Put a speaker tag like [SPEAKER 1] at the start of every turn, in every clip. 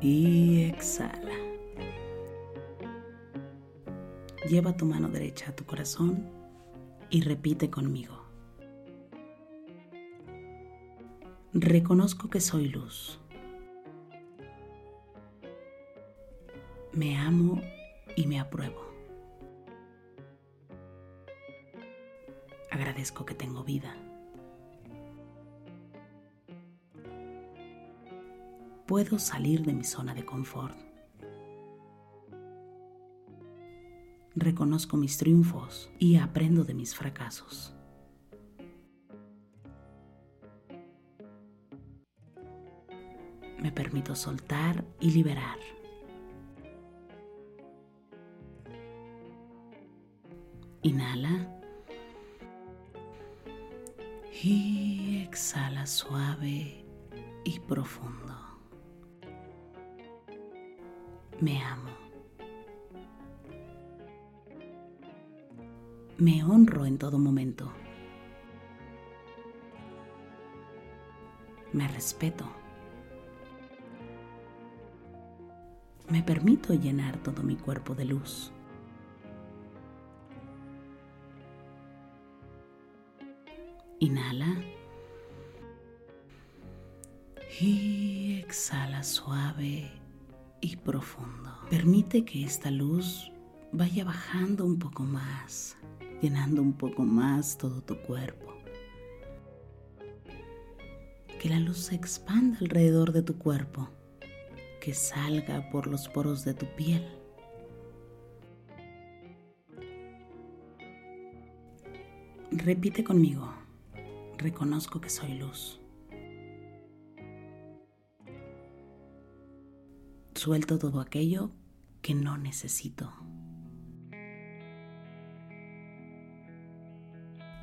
[SPEAKER 1] Y exhala. Lleva tu mano derecha a tu corazón y repite conmigo. Reconozco que soy luz. Me amo y me apruebo. Agradezco que tengo vida. Puedo salir de mi zona de confort. Reconozco mis triunfos y aprendo de mis fracasos. Me permito soltar y liberar. Inhala. Y exhala suave y profundo. Me amo. Me honro en todo momento. Me respeto. Me permito llenar todo mi cuerpo de luz. Inhala. Y exhala suave y profundo. Permite que esta luz vaya bajando un poco más, llenando un poco más todo tu cuerpo. Que la luz se expanda alrededor de tu cuerpo, que salga por los poros de tu piel. Repite conmigo, reconozco que soy luz. Suelto todo aquello que no necesito.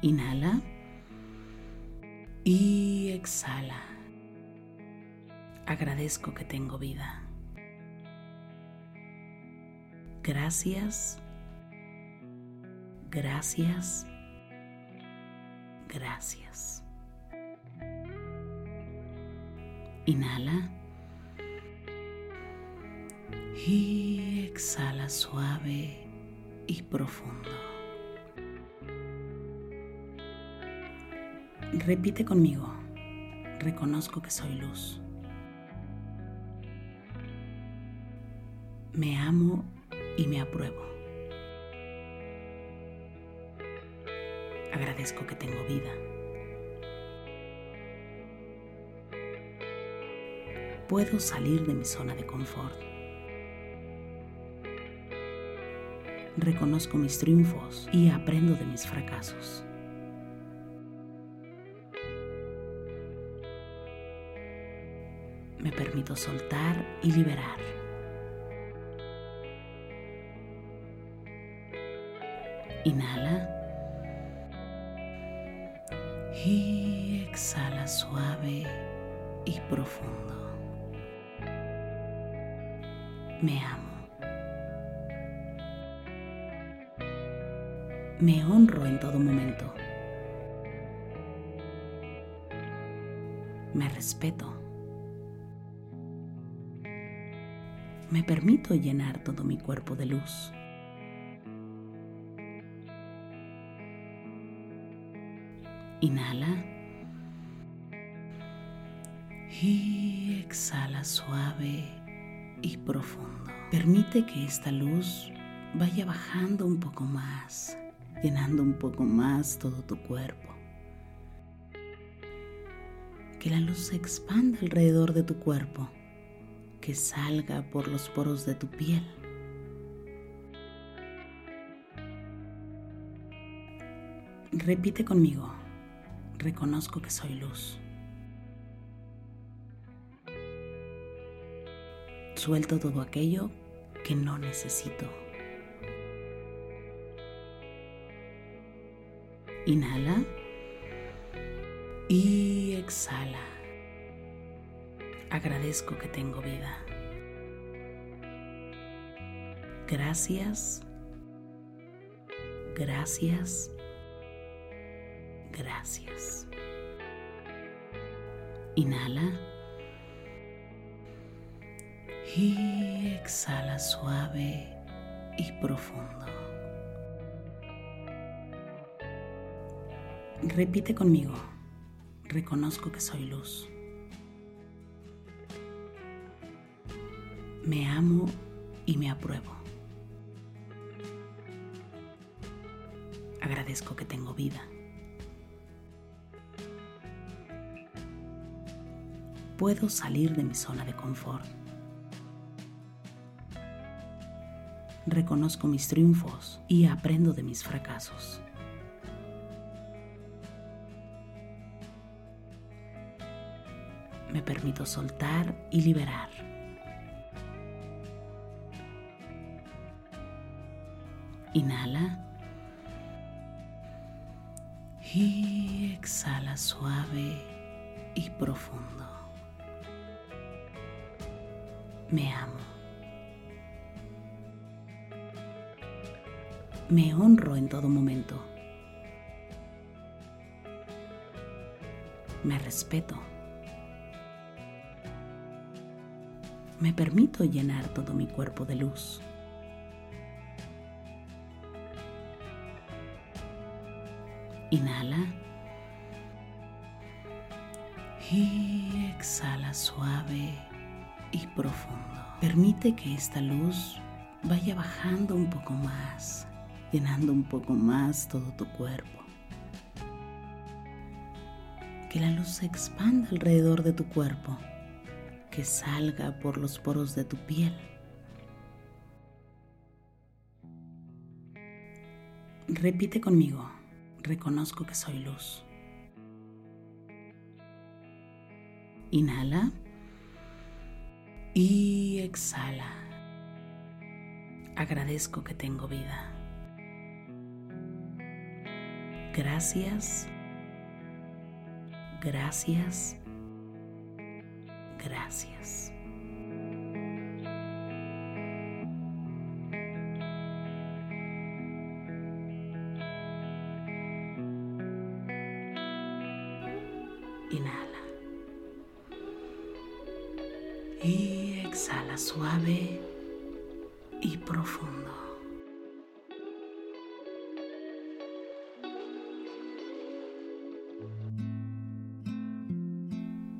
[SPEAKER 1] Inhala y exhala. Agradezco que tengo vida. Gracias. Gracias. Gracias. Inhala. Y exhala suave y profundo. Repite conmigo. Reconozco que soy luz. Me amo y me apruebo. Agradezco que tengo vida. Puedo salir de mi zona de confort. Reconozco mis triunfos y aprendo de mis fracasos. Me permito soltar y liberar. Inhala. Y exhala suave y profundo. Me amo. Me honro en todo momento. Me respeto. Me permito llenar todo mi cuerpo de luz. Inhala. Y exhala suave y profundo. Permite que esta luz vaya bajando un poco más, llenando un poco más todo tu cuerpo. Que la luz se expanda alrededor de tu cuerpo, que salga por los poros de tu piel. Repite conmigo reconozco que soy luz. Suelto todo aquello que no necesito. Inhala y exhala. Agradezco que tengo vida. Gracias. Gracias gracias. Inhala. Y exhala suave y profundo. Repite conmigo. Reconozco que soy luz. Me amo y me apruebo. Agradezco que tengo vida. puedo salir de mi zona de confort. Reconozco mis triunfos y aprendo de mis fracasos. Me permito soltar y liberar. Inhala. Y exhala suave y profundo me amo. Me honro en todo momento. Me respeto. Me permito llenar todo mi cuerpo de luz. Inhala. Y exhala suave y profundo. Permite que esta luz vaya bajando un poco más, llenando un poco más todo tu cuerpo. Que la luz se expanda alrededor de tu cuerpo, que salga por los poros de tu piel. Repite conmigo, reconozco que soy luz. Inhala y exhala. Agradezco que tengo vida. Gracias. Gracias. Gracias. Inhala. Y exhala suave y profundo.